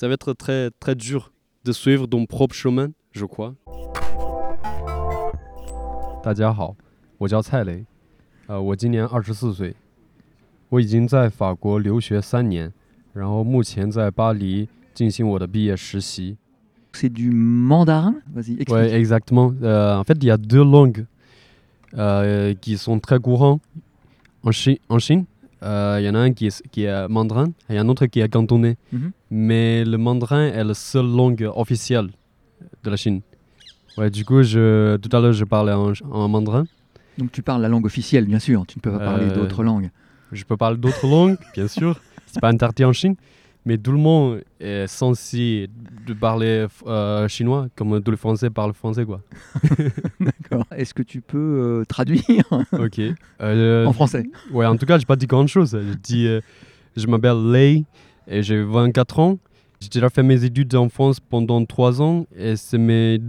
ça va être très, très dur de suivre ton propre chemin, je crois. 大家好，我叫蔡雷，呃，我今年二十四岁，我已经在法国留学三年，然后目前在巴黎进行我的毕业实习。 C'est du mandarin Vas-y, explique. Ouais, exactement. Euh, en fait, il y a deux langues euh, qui sont très courantes en, Chi- en Chine. Euh, Il y en a un qui est, qui est mandarin et un autre qui est cantonais. Mhm. Mais le mandarin est la seule langue officielle de la Chine. Ouais, du coup, je, tout à l'heure, je parlais en, en mandarin. Donc tu parles la langue officielle, bien sûr. Tu ne peux pas parler Euh, d'autres langues. Je peux parler d'autres langues, bien sûr. C'est pas interdit en Chine. Mais tout le monde est censé de parler euh, chinois, comme tous les Français parlent français, quoi. D'accord. Est-ce que tu peux euh, traduire Ok. Euh, en français Ouais, en tout cas, j'ai pas dit grand chose. Je dis, je m'appelle Lei et j'ai 24 ans. J'ai déjà fait mes études en France pendant 3 ans et c'est mes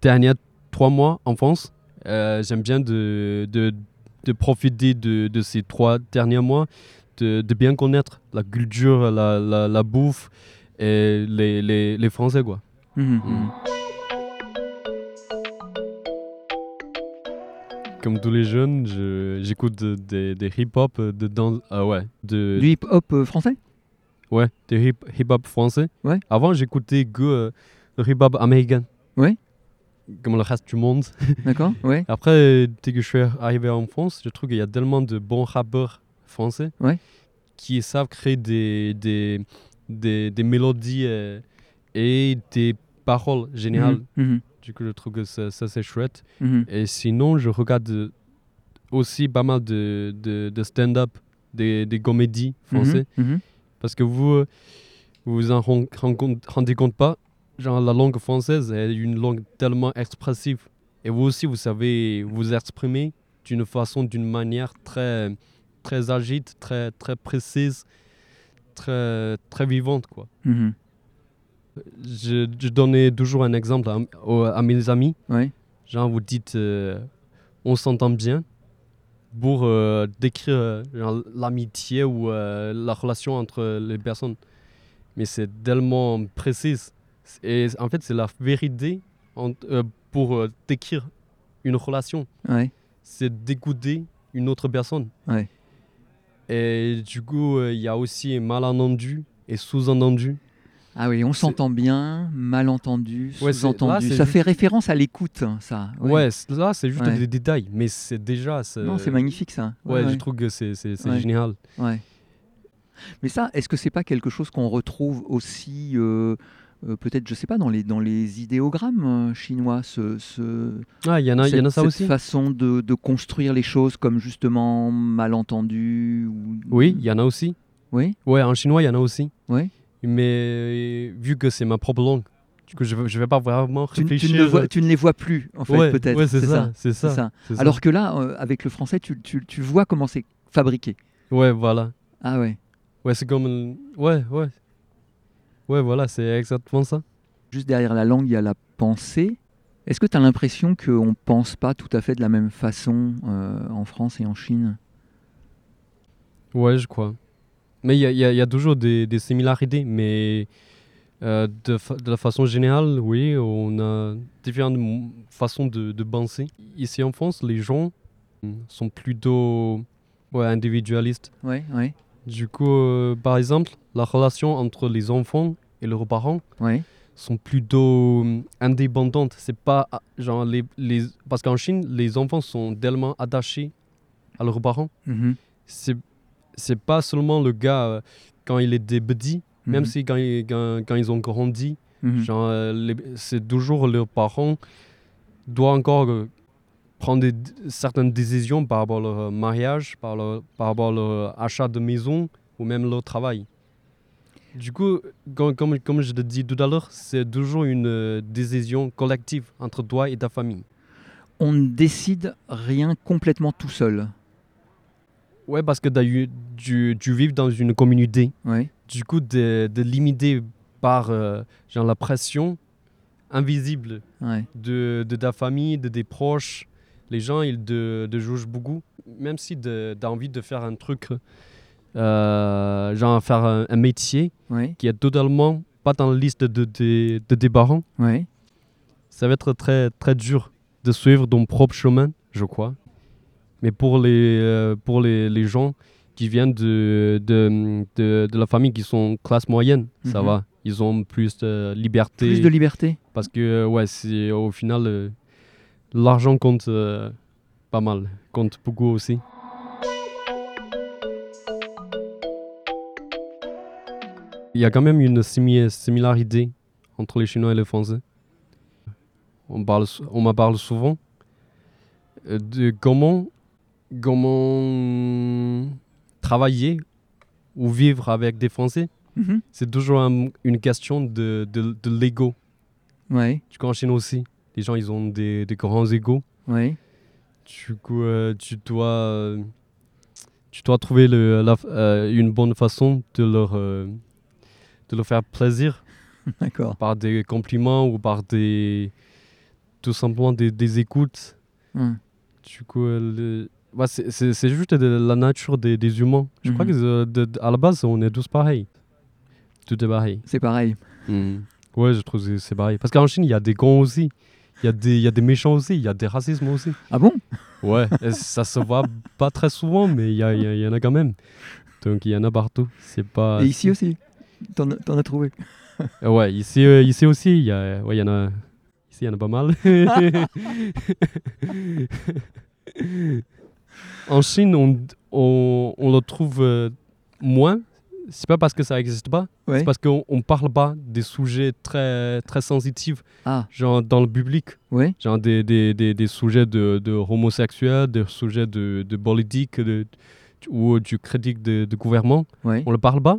derniers 3 mois en France. J'aime bien de, de, de profiter de, de ces 3 derniers mois, de, de bien connaître la culture, la, la, la bouffe et les, les, les Français, quoi. Mhm, Mm. mhm. Comme tous les jeunes, je- j'écoute de- des des hip-hop, de dans, ah ouais, de, Du hip-hop euh, français? Ouais, du hip- hip-hop français. Ouais. Avant, j'écoutais que euh, le hip-hop américain. Ouais. Comme le reste du monde. D'accord Ouais. Après, dès que je suis arrivé en France, je trouve qu'il y a tellement de bons rappeurs français Ouais. qui savent créer des, des, des, des mélodies euh, et des paroles géniales. Mhm, mhm, Du coup, je trouve que ça, ça, c'est chouette. mhm. Et sinon, je regarde aussi pas mal de, de, de stand-up, des, des comédies français. Parce que vous vous vous en rendez compte pas, genre la langue française est une langue tellement expressive. Et vous aussi, vous savez vous exprimer d'une façon, d'une manière très, très agite, très, très précise, très, très vivante. Quoi. Mhm. Je, je donnais toujours un exemple à, mes amis. Ouais. Genre, vous dites euh, on s'entend bien pour euh, décrire euh, l'amitié ou euh, la relation entre les personnes. Mais c'est tellement précis. Et en fait, c'est la vérité en- pour décrire une relation. Ouais. C'est d'écouter une autre personne. Ouais. Et du coup, euh, il y a aussi malentendu et sous-entendu. Ah oui, on s'entend bien, malentendu, Ouais, sous-entendu. Ça juste- fait référence à l'écoute, hein, ça. Ouais, là, c'est juste Ouais. des détails. Mais c'est déjà. Non, c'est magnifique, ça. Ouais, je trouve que c'est génial. Ouais. Mais ça, est-ce que c'est pas quelque chose qu'on retrouve aussi, euh, euh, peut-être, je sais pas, dans les, dans les idéogrammes euh, chinois, ce, ce- Ah, il y en a, il y en a cette- ça cette aussi. façon de, de construire les choses comme justement malentendu ou... Oui, il y en a aussi. Oui, Ouais, en chinois, il y en a aussi. oui. Mais vu que c'est ma propre langue, coup, je ne vais pas vraiment Tu, tu réfléchir. ne vois- tu ne les vois plus, en fait, ouais, peut-être. ouais, c'est ça, ça. ça. ça. Alors que là, euh, avec le français, tu, tu- tu vois comment c'est fabriqué. Ouais, voilà. Ah ouais. Ouais, c'est comme. Ouais, ouais. Ouais, voilà, c'est exactement ça. Juste derrière la langue, il y a la pensée. Est-ce que tu as l'impression qu'on ne pense pas tout à fait de la même façon euh, en France et en Chine? Ouais, je crois. Mais il y a, y y toujours des, des similarités, mais euh, de, fa- de la façon générale, oui, on a différentes façons de, de penser. Ici en France, les gens mm, sont plutôt ouais, individualistes. Oui, oui, Du coup, euh, par exemple, la relation entre les enfants et leurs parents sont plutôt euh, indépendantes. C'est pas ah, genre les, les parce qu'en Chine, les enfants sont tellement attachés à leurs parents. Mhm, C'est c'est pas seulement le gars euh, quand il était petit, même mhm, si quand, il- quand, quand ils ont grandi, mhm. genre c'est toujours leurs parents doivent encore prendre des- certaines décisions par rapport à leur euh, mariage, par, leur- par rapport à leur achat de maison ou même leur travail. Du coup, comme, comme, comme je te dis tout à l'heure, c'est toujours une euh, décision collective entre toi et ta famille. On ne décide rien complètement tout seul. Ouais, parce que eu- tu, tu vis dans une communauté. Oui, Du coup, de, de limiter par euh, genre la pression invisible ouais. de, de ta famille, de tes proches, les gens, ils te, te jugent beaucoup. Même si tu as envie de faire un truc, euh, genre faire un, un métier ouais. qui est totalement pas dans la liste de, de, de tes parents, Ouais. ça va être très, très dur de suivre ton propre chemin, je crois. Mais pour les, euh, pour les, les gens qui viennent de, de, de, de la famille qui sont classe moyenne, ça Mhm. va. Ils ont plus de liberté. Plus de liberté. Parce que, euh, ouais, c'est, au final, euh, l'argent compte euh, pas mal, compte beaucoup aussi. Il y a quand même une simi- similarité entre les Chinois et les Français. On, parle, on m'en parle souvent euh, de comment, comment travailler ou vivre avec des Français. Mhm. C'est toujours un- une question de, de, de l'ego. Ouais. Tu vois, en Chine aussi, les gens, ils ont des, des grands égos. Ouais. Du coup, euh, tu dois, tu dois trouver le, la f- euh, une bonne façon de leur, euh, de leur faire plaisir D'accord. par des compliments ou par des, tout simplement des, des écoutes. Hum. Du coup, le- ouais, c'est- juste de la nature des, des humains. Je crois Mhm. que de- de- à la base, on est tous pareils. Tout est pareil. C'est pareil. Ouais, je trouve que c'est pareil. Parce qu'en Chine, il y a des cons aussi. Il y, a des- y a des méchants aussi. Il y a des racismes aussi. Ah bon? Ouais, ça se voit pas très souvent, mais il y, a- y a- y en a quand même. Donc il y en a partout. C'est pas. Et ici aussi? T'en as- trouvé? Ouais, ici, euh, ici aussi, il y, a, ouais, y en a. Ici, il y en a pas mal. en Chine, on, on, on le trouve euh, moins. C'est pas parce que ça n'existe pas, Ouais. c'est parce qu'on on parle pas des sujets très, très sensitifs, Ah, genre dans le public. ouais. Genre des, des, des, des sujets de, de homosexuels, des sujets de, de politique de, ou du critique de, de gouvernement. Ouais. On ne parle pas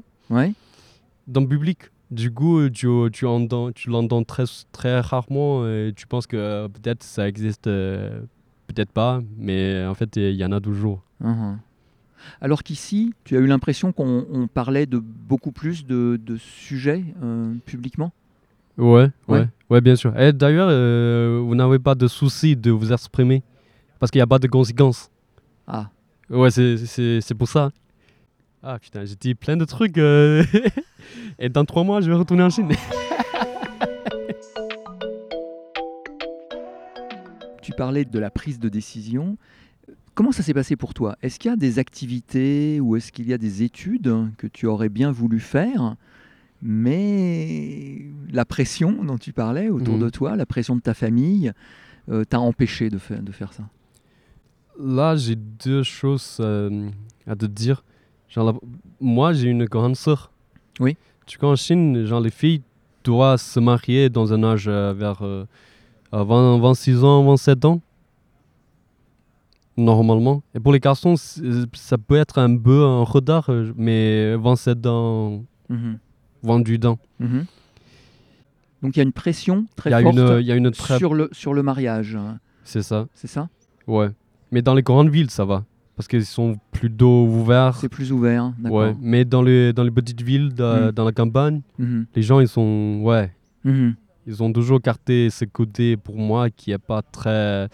dans le public. Du coup, tu, tu, entends, tu l'entends très, très rarement et tu penses que euh, peut-être ça existe, euh, peut-être pas, mais en fait, il y en a toujours. Mhm. Alors qu'ici, tu as eu l'impression qu'on on parlait de beaucoup plus de, de sujets euh, publiquement? Ouais, Ouais. ouais, ouais, bien sûr. Et d'ailleurs, euh, vous n'avez pas de souci de vous exprimer parce qu'il n'y a pas de conséquences. Ah, Ouais, c'est- c'est c'est pour ça. Ah putain, j'ai dit plein de trucs. euh, Et dans trois mois, je vais retourner en Chine. tu parlais de la prise de décision. Comment ça s'est passé pour toi? Est-ce qu'il y a des activités ou est-ce qu'il y a des études que tu aurais bien voulu faire, mais la pression dont tu parlais autour Mhm. de toi, la pression de ta famille, euh, t'a empêché de, fa- de faire ça? Là, j'ai deux choses euh, à te dire. Genre, la- moi, j'ai une grande sœur. Oui. Tu vois, en Chine, genre, les filles doivent se marier dans un âge euh, vers euh, à 20 26 ans, 27 ans. Normalement. Et pour les garçons, ça peut être un peu un retard, euh, mais 27 ans, Mhm. 28 ans. Mhm. Donc il y a une pression très Il y a forte une, il y a une très... sur, le, sur le mariage, hein. C'est ça. c'est ça? Ouais. Mais dans les grandes villes, ça va. Parce qu'ils sont plutôt ouverts. C'est plus ouvert, d'accord. Ouais. Mais dans les, dans les petites villes, da- Mm. dans la campagne, Mhm. les gens, ils sont. Ouais. Mhm. Ils ont toujours gardé ce côté, pour moi, qui est pas très.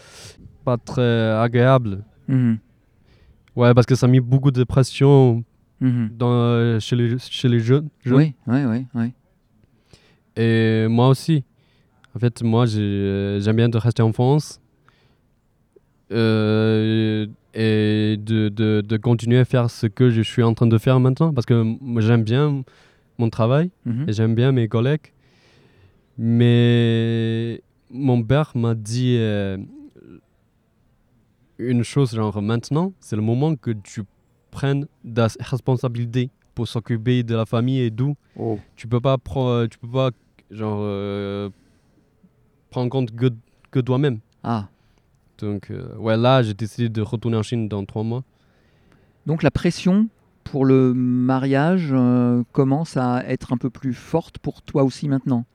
Pas très agréable. Mhm. Ouais, parce que ça a mis beaucoup de pression Mhm. dans, euh, chez, les, chez les jeunes. jeunes. Oui, oui, oui, oui. Et moi aussi. En fait, moi, j'ai- j'aime bien de rester en France. Euh, et de, de, de continuer à faire ce que je suis en train de faire maintenant. Parce que j'aime bien mon travail Mhm. et j'aime bien mes collègues. Mais mon père m'a dit euh, une chose, genre maintenant, c'est le moment que tu prennes des responsabilités pour s'occuper de la famille et tout. Oh. tu peux pas pro- tu peux pas genre euh, prendre compte que, que toi-même. Ah, donc euh, ouais là j'ai décidé de retourner en Chine dans trois mois. Donc la pression pour le mariage euh, commence à être un peu plus forte pour toi aussi maintenant,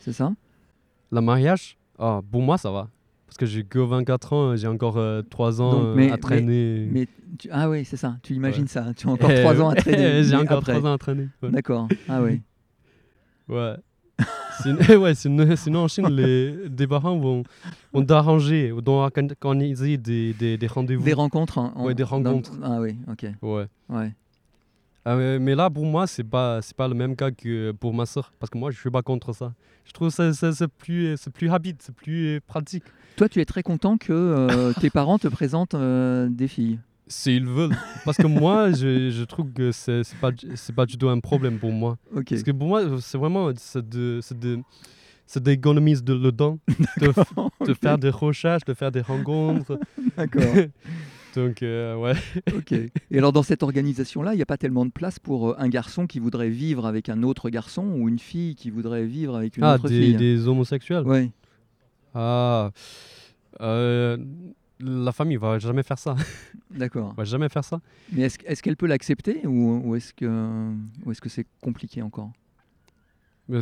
c'est ça? Le mariage? Ah pour moi ça va parce que j'ai que 24 ans j'ai encore 3 ans Donc, euh, mais- à traîner Mais tu- ah oui, c'est ça. Tu imagines Ouais. ça. Tu as encore trois ans à traîner. j'ai encore après. 3 ans à traîner ouais, D'accord. Ah oui. ouais. Sinon, ouais, sinon, sinon en Chine, les, des parents vont, vont t'arranger, vont organiser des, des, des rendez-vous. Des rencontres. hein, en- Ouais, des dans- rencontres. Ah oui. Ok. Ouais. Ouais. Ah, mais- mais là, pour moi, c'est pas, c'est pas le même cas que pour ma soeur. Parce que moi, je suis pas contre ça. Je trouve ça, ça- c'est plus, c'est plus rapide, c'est plus pratique. Toi, tu es très content que euh, tes parents te présentent euh, des filles. S'ils veulent. Parce que moi, je, je trouve que c'est, c'est pas, c'est pas du tout un problème pour moi. Parce que pour moi, c'est vraiment, c'est de, c'est de, c'est d'économiser de le temps, de, de faire des recherches, de faire des rencontres. D'accord. Donc, euh, ouais. ok. Et alors, dans cette organisation-là, il n'y a pas tellement de place pour un garçon qui voudrait vivre avec un autre garçon ou une fille qui voudrait vivre avec une Ah, autre des, fille? des homosexuels. Ouais. Ah, euh, la famille va jamais faire ça. D'accord. va jamais faire ça. Mais est-ce qu'elle peut l'accepter ou, ou est-ce que est-ce que c'est compliqué encore?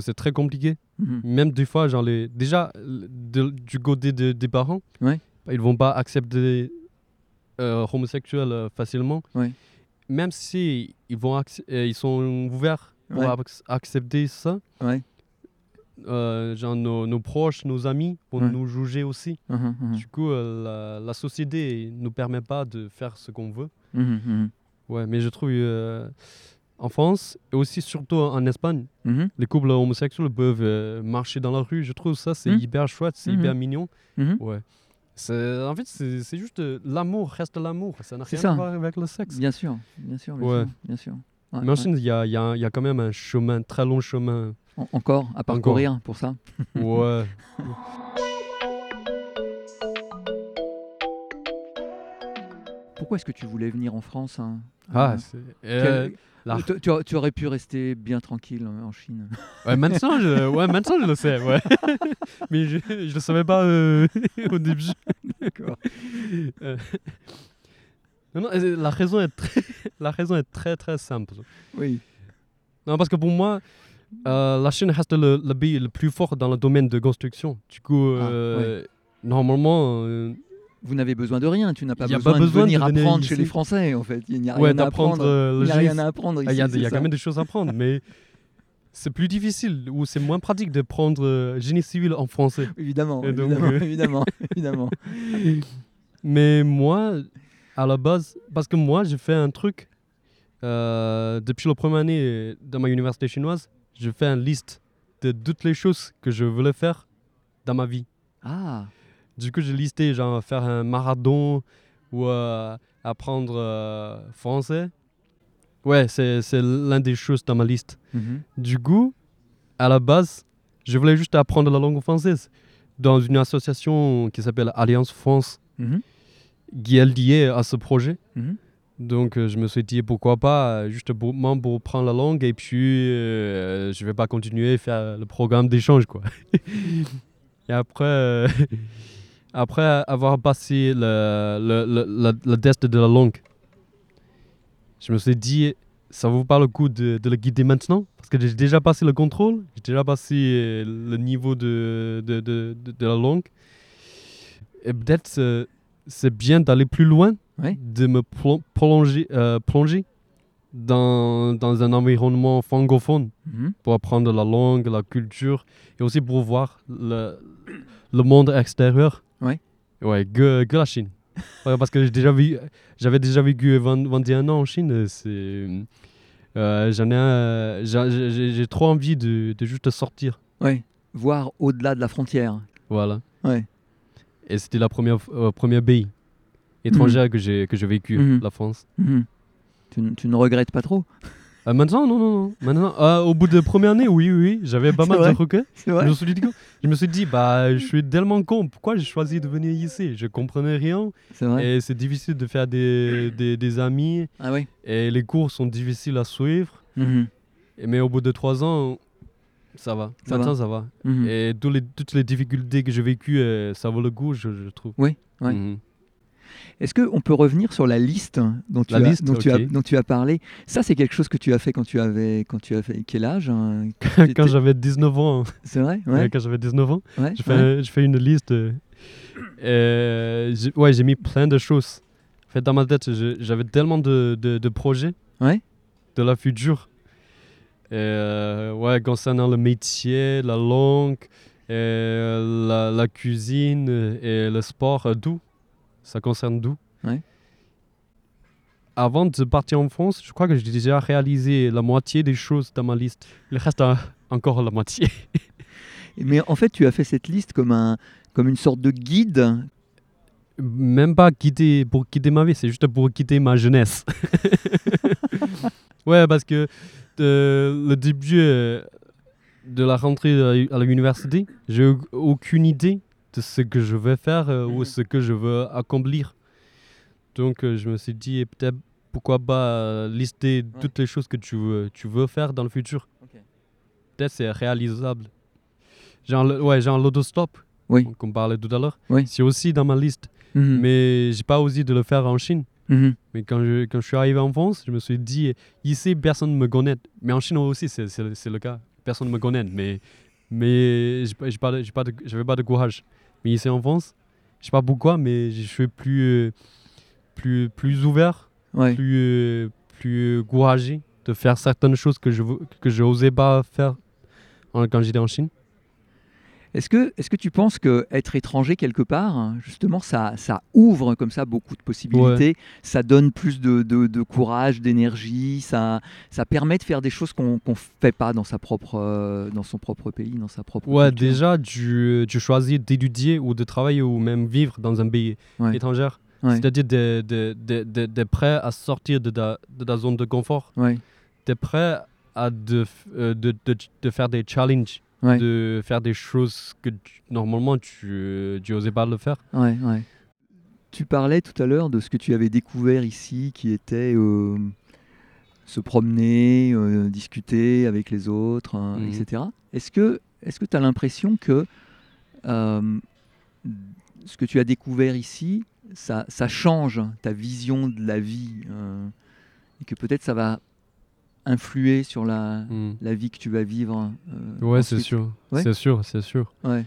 C'est très compliqué. Mhm. Même des fois, genre les, déjà de- du côté de- des parents, Ouais. ils vont pas accepter euh, homosexuels euh, facilement. Ouais. Même si ils vont euh, ils sont ouverts pour Ouais. ac- accepter ça. Ouais. Euh, genre nos, nos proches, nos amis vont Ouais. nous juger aussi. Mhm, mhm. Du coup, euh, la, la société nous permet pas de faire ce qu'on veut. Mhm. Ouais, mais je trouve euh, en France et aussi surtout en Espagne, les couples homosexuels peuvent euh, marcher dans la rue. Je trouve ça c'est hyper chouette, c'est hyper mignon. Ouais. En fait c'est juste l'amour reste l'amour, ça n'a rien ça. à voir avec le sexe. Bien sûr, bien sûr, bien Ouais. sûr, bien sûr. Ouais, Mais en. Chine, il y y a quand même un chemin, très long chemin. En- encore à parcourir pour ça. Ouais. Pourquoi est-ce que tu voulais venir en France hein? Ah, Euh, c'est- euh, quel- tu, aurais pu rester bien tranquille en Chine. ouais, maintenant, je, ouais, maintenant je le sais, ouais. Mais je, je le savais pas euh, au début. D'accord. Euh, non, non, euh, la raison est très, la raison est très très simple. Oui. Non, parce que pour moi, euh, la Chine reste le, le pays le plus fort dans le domaine de construction. Du coup, Ah, euh, normalement, euh, Vous n'avez besoin de rien. Tu n'as pas y besoin, pas besoin de venir de venir apprendre chez les Français, en fait. Il n'y a ouais, rien à apprendre. Il n'y a rien génie. à apprendre Ah, ici. Il y a, y quand même des choses à apprendre, mais c'est plus difficile ou c'est moins pratique de prendre génie civil en français. Évidemment, donc, évidemment, évidemment, évidemment. Mais moi, à la base, parce que moi, j'ai fait un truc depuis la première année dans ma université chinoise, je fais une liste de toutes les choses que je voulais faire dans ma vie. Ah, Du coup, j'ai listé genre faire un marathon ou euh, apprendre euh, français. Ouais, c'est c'est l'un des choses dans ma liste. mhm. Du coup, à la base, je voulais juste apprendre la langue française dans une association qui s'appelle Alliance France, Mhm. qui est liée à ce projet. Mhm. Donc, euh, je me suis dit pourquoi pas, euh, juste pour, prendre la langue et puis euh, je vais pas continuer à faire le programme d'échange, quoi. et après, euh, après avoir passé le, le, le, le- test de la langue, je me suis dit, ça vaut pas le coup de, de le guider maintenant? Parce que j'ai déjà passé le contrôle, j'ai déjà passé le niveau de, de, de, la langue. Et peut-être c'est bien d'aller plus loin, Ouais. de me plonger, euh, plonger dans, dans un environnement francophone Mhm. pour apprendre la langue, la culture et aussi pour voir le, le monde extérieur. Ouais. Ouais, que, que la Chine. Ouais, parce que j'avais déjà vécu 20 21 ans en Chine. C'est, euh, j'en ai, j'ai- trop envie de, de juste sortir. Ouais. Voir au-delà de la frontière. Voilà. Ouais. Et c'était la première, euh, première pays étrangère que j'ai que j'ai vécu, Mhm. la France. Mhm. Tu, ne regrettes pas trop? Euh, maintenant, non, non, non. Maintenant, euh, au bout de la première année, oui, oui, oui, j'avais pas mal vrai de regrets. Je me, suis dit, je me suis dit, bah, je suis tellement con, pourquoi j'ai choisi de venir ici? Je comprenais rien C'est vrai et c'est difficile de faire des, des, des amis Ah oui et les cours sont difficiles à suivre. Mhm. Et- mais au bout de trois ans, ça va. Ça Maintenant, va. ça va. Mhm. Et tous les, toutes les difficultés que j'ai vécues, euh, ça vaut le coup, je, je trouve. Oui, ouais. Est-ce qu'on peut revenir sur la liste dont tu, La as, liste, dont, tu as, ok. dont tu as parlé? Ça, c'est quelque chose que tu as fait quand tu avais, quand tu as fait quel âge hein? Quand j'avais 19 ans, C'est vrai ouais, ouais. quand j'avais 19 ans, ouais, Je fais, ouais. je fais une liste. euh, euh, j'ai- ouais, j'ai mis plein de choses. En fait, dans ma tête, j'avais tellement de, de, de projets de la future. Euh, ouais, concernant le métier, la langue, et la, la cuisine et le sport, tout. Ça concerne. Ouais. avant de partir en France, je crois que j'ai déjà réalisé la moitié des choses dans ma liste. Il reste un- encore la moitié. Mais en fait, tu as fait cette liste comme, un, comme une sorte de guide. Même pas quitter pour quitter ma vie, c'est juste pour quitter ma jeunesse. ouais, parce que euh, le début euh, de la rentrée à l'université, j'ai aucune idée de ce que je vais faire euh, ou Mhm. ce que je veux accomplir. Donc euh, je me suis dit, peut-être pourquoi pas euh, lister toutes les choses que tu veux, tu veux faire dans le futur. Peut-être c'est réalisable. Genre, ouais, genre l'autostop, Oui. qu'on parlait tout à l'heure. Oui. C'est aussi dans ma liste. Mhm. Mais j'ai pas osé de le faire en Chine. Mhm. Mais quand je, quand je suis arrivé en France, je me suis dit, ici, personne ne me connaît. Mais en Chine aussi, c'est le cas. Personne ne me connaît. Mais, mais pas- j'ai pas pas de courage. Mais ici en France, je sais pas pourquoi, mais je suis plus, euh, plus, plus ouvert, Ouais. plus, euh, plus courageux de faire certaines choses que je que je osais pas faire quand j'étais en Chine. Est-ce que, est que tu penses que être étranger quelque part, justement, ça, ça ouvre comme ça beaucoup de possibilités, ça donne plus de, de- de courage, d'énergie, ça, ça permet de faire des choses qu'on ne fait pas dans, sa propre, euh, dans son propre pays, dans sa propre Ouais, culture? déjà, tu, tu choisis d'étudier ou de travailler ou même vivre dans un pays Ouais. étranger. Ouais. C'est-à-dire de, de, de, de- de prêt à sortir de ta, de ta zone de confort. Ouais. Tu es prêt à euh, de, de, de faire des challenges, Ouais. de faire des choses que tu- normalement tu n'osais pas le faire. Ouais, ouais. Tu parlais tout à l'heure de ce que tu avais découvert ici, qui était euh, se promener, euh, discuter avec les autres, hein, Mhm. etc. Est-ce que est-ce que tu as l'impression que euh, ce que tu as découvert ici, ça, ça change ta vision de la vie et que peut-être ça va influer sur la, Mm. la vie que tu vas vivre euh, Ouais, c'est sûr. Ouais. C'est sûr, c'est sûr. Ouais.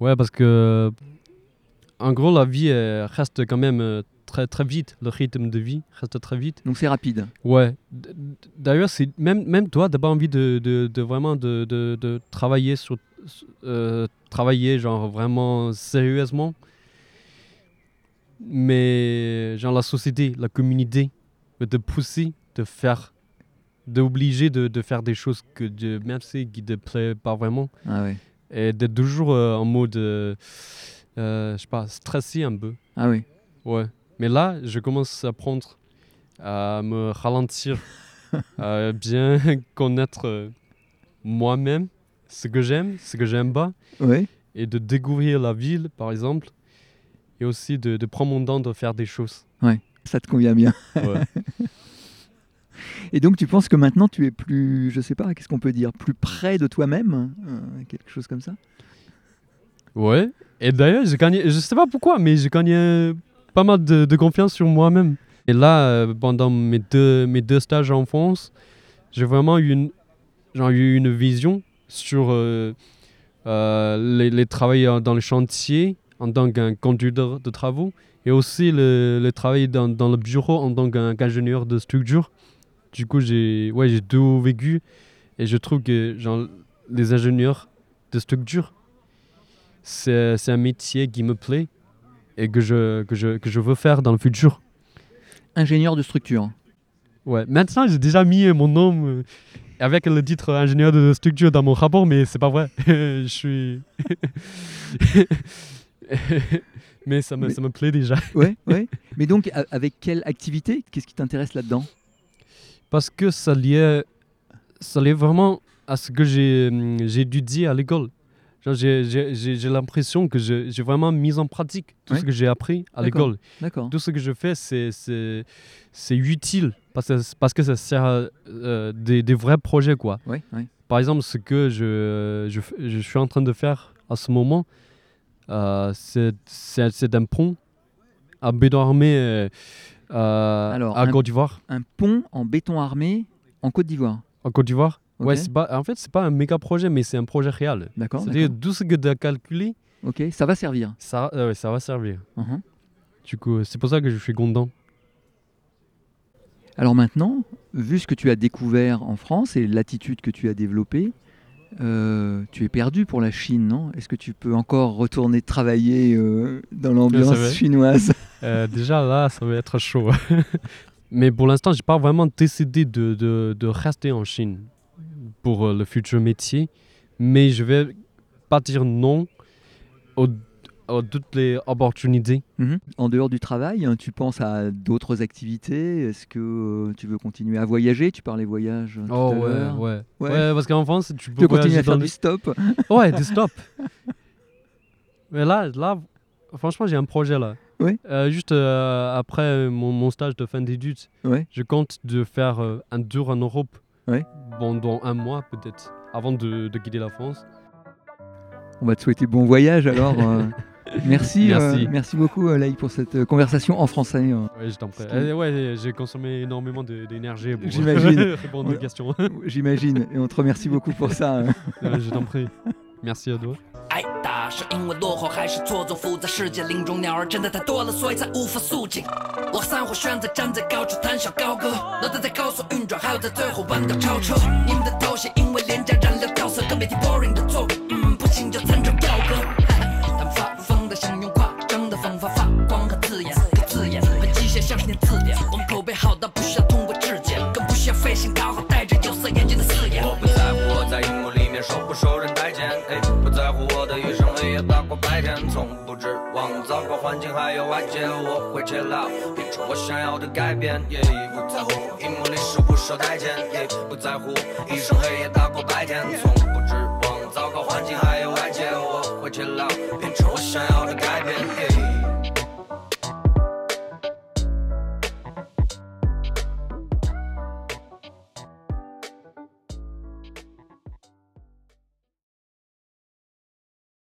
Ouais, parce que en gros, la vie elle reste quand même euh, très, très vite. Le rythme de vie reste très vite. Donc c'est rapide. Ouais. D'ailleurs, c'est même, même toi, t'as pas envie de, de, de vraiment de, de, de travailler sur euh, travailler genre vraiment sérieusement. Mais genre la société, la communauté te pousser de faire, d'obliger de, de faire des choses que de, même si qui te plaît pas vraiment Ah ouais. et d'être toujours euh, en mode, euh, euh, je sais pas, stressé un peu. Ah oui. Ouais. Mais là, je commence à apprendre à me ralentir, à bien connaître euh, moi-même, ce que j'aime, ce que j'aime pas, Ouais. et de découvrir la ville, par exemple, et aussi de, de prendre mon temps de faire des choses. Ça te convient bien. Ouais. Et donc tu penses que maintenant tu es plus, je sais pas, qu'est-ce qu'on peut dire, plus près de toi-même, euh, quelque chose comme ça? Ouais. Et d'ailleurs, j'ai gagné, je sais pas pourquoi, mais j'ai gagné pas mal de, confiance sur moi-même. Et là, euh, pendant mes deux, mes deux stages en France, j'ai vraiment eu une, genre, eu une vision sur euh, les, les dans le chantier en tant qu'un conducteur de travaux et aussi le, travail dans, dans le bureau en tant qu'ingénieur de structure. Du coup, j'ai ouais, j'ai tout vécu et je trouve que genre, les ingénieurs de structure, c'est c'est un métier qui me plaît et que je, que, je, que je veux faire dans le futur. Ingénieur de structure. Ouais, maintenant j'ai déjà mis mon nom euh, avec le titre ingénieur de structure dans mon rapport, mais c'est pas vrai. je suis. mais ça me, Mais- ça me plaît déjà. Ouais, ouais. Mais donc avec quelle activité? Qu'est-ce qui t'intéresse là-dedans? Parce que ça liait, ça liait vraiment à ce que j'ai hum, j'ai étudié à l'école. J'ai l'impression que j'ai vraiment mis en pratique tout ce que j'ai appris à l'école. Tout ce que je fais, c'est- utile parce que, parce que ça sert à euh, des, des vrais projets. Quoi. Ouais. Par exemple, ce que je, je, je suis en train de faire à ce moment, euh, c'est un pont à euh, euh, Alors, à un- Côte d'Ivoire. Un pont en béton armé en Côte d'Ivoire. En Côte d'Ivoire Ouais, Ok. c'est pas, en fait, c'est pas un méga projet, mais c'est un projet réel. D'accord. C'est-à-dire, tout ce que tu as calculé, Ok, ça va servir. ça, euh, ouais, ça va servir. Du coup, c'est pour ça que je suis content. Alors maintenant, vu ce que tu as découvert en France et l'attitude que tu as développée, euh, tu es perdu pour la Chine, non? Est-ce que tu peux encore retourner travailler euh, dans l'ambiance chinoise? Euh, déjà là, ça va être chaud. Mais pour l'instant, j'ai pas vraiment décidé de, de, de rester en Chine pour le futur métier. Mais je vais pas dire non aux, toutes les opportunités. Mhm. En dehors du travail, hein, tu penses à d'autres activités? Est-ce que euh, tu veux continuer à voyager? Tu parlais voyage tout Oh à ouais, ouais, Ouais. ouais. parce qu'en France, tu peux continuer à faire du stop? Ouais, des stops. Mais là, là, franchement, j'ai un projet là. Oui. Euh, juste euh, après mon, mon stage de fin d'études, Ouais. je compte de faire euh, un tour en Europe Ouais. pendant un mois peut-être, avant de, de quitter la France. On va te souhaiter bon voyage alors. euh. merci, euh, Merci. merci beaucoup euh, Laïc pour cette euh, conversation en français. euh. Ouais, je t'en prie. C'était- Euh, ouais, j'ai consommé énormément de- d'énergie pour J'imagine. répondre aux questions. J'imagine, et on te remercie beaucoup pour ça. euh. Euh, je t'en prie. Merci à toi.挨打是因为落后，还是错综复杂世界林中鸟儿真的太多了，所以才无法肃静。我和散伙选择站在高处谈笑高歌，脑袋在高速运转，还有在最后弯道超车。你们的头衔因为廉价燃料掉色，更别提 boring 的错误。嗯，不行就参照调歌。 字典。我们口碑好到不需要通过质检，更不需要费心讨好戴着有色眼镜的四眼。我不在乎我在荧幕里面受不受人待见，哎，不在乎我的余生黑夜大过白天，从不指望糟糕环境还有外界，我会切老，变成我想要的改变，耶，不在乎荧幕里受不受待见，耶，不在乎一生黑夜大过白天，从不指望糟糕环境还有外界，我会切老，变成我想要的改变，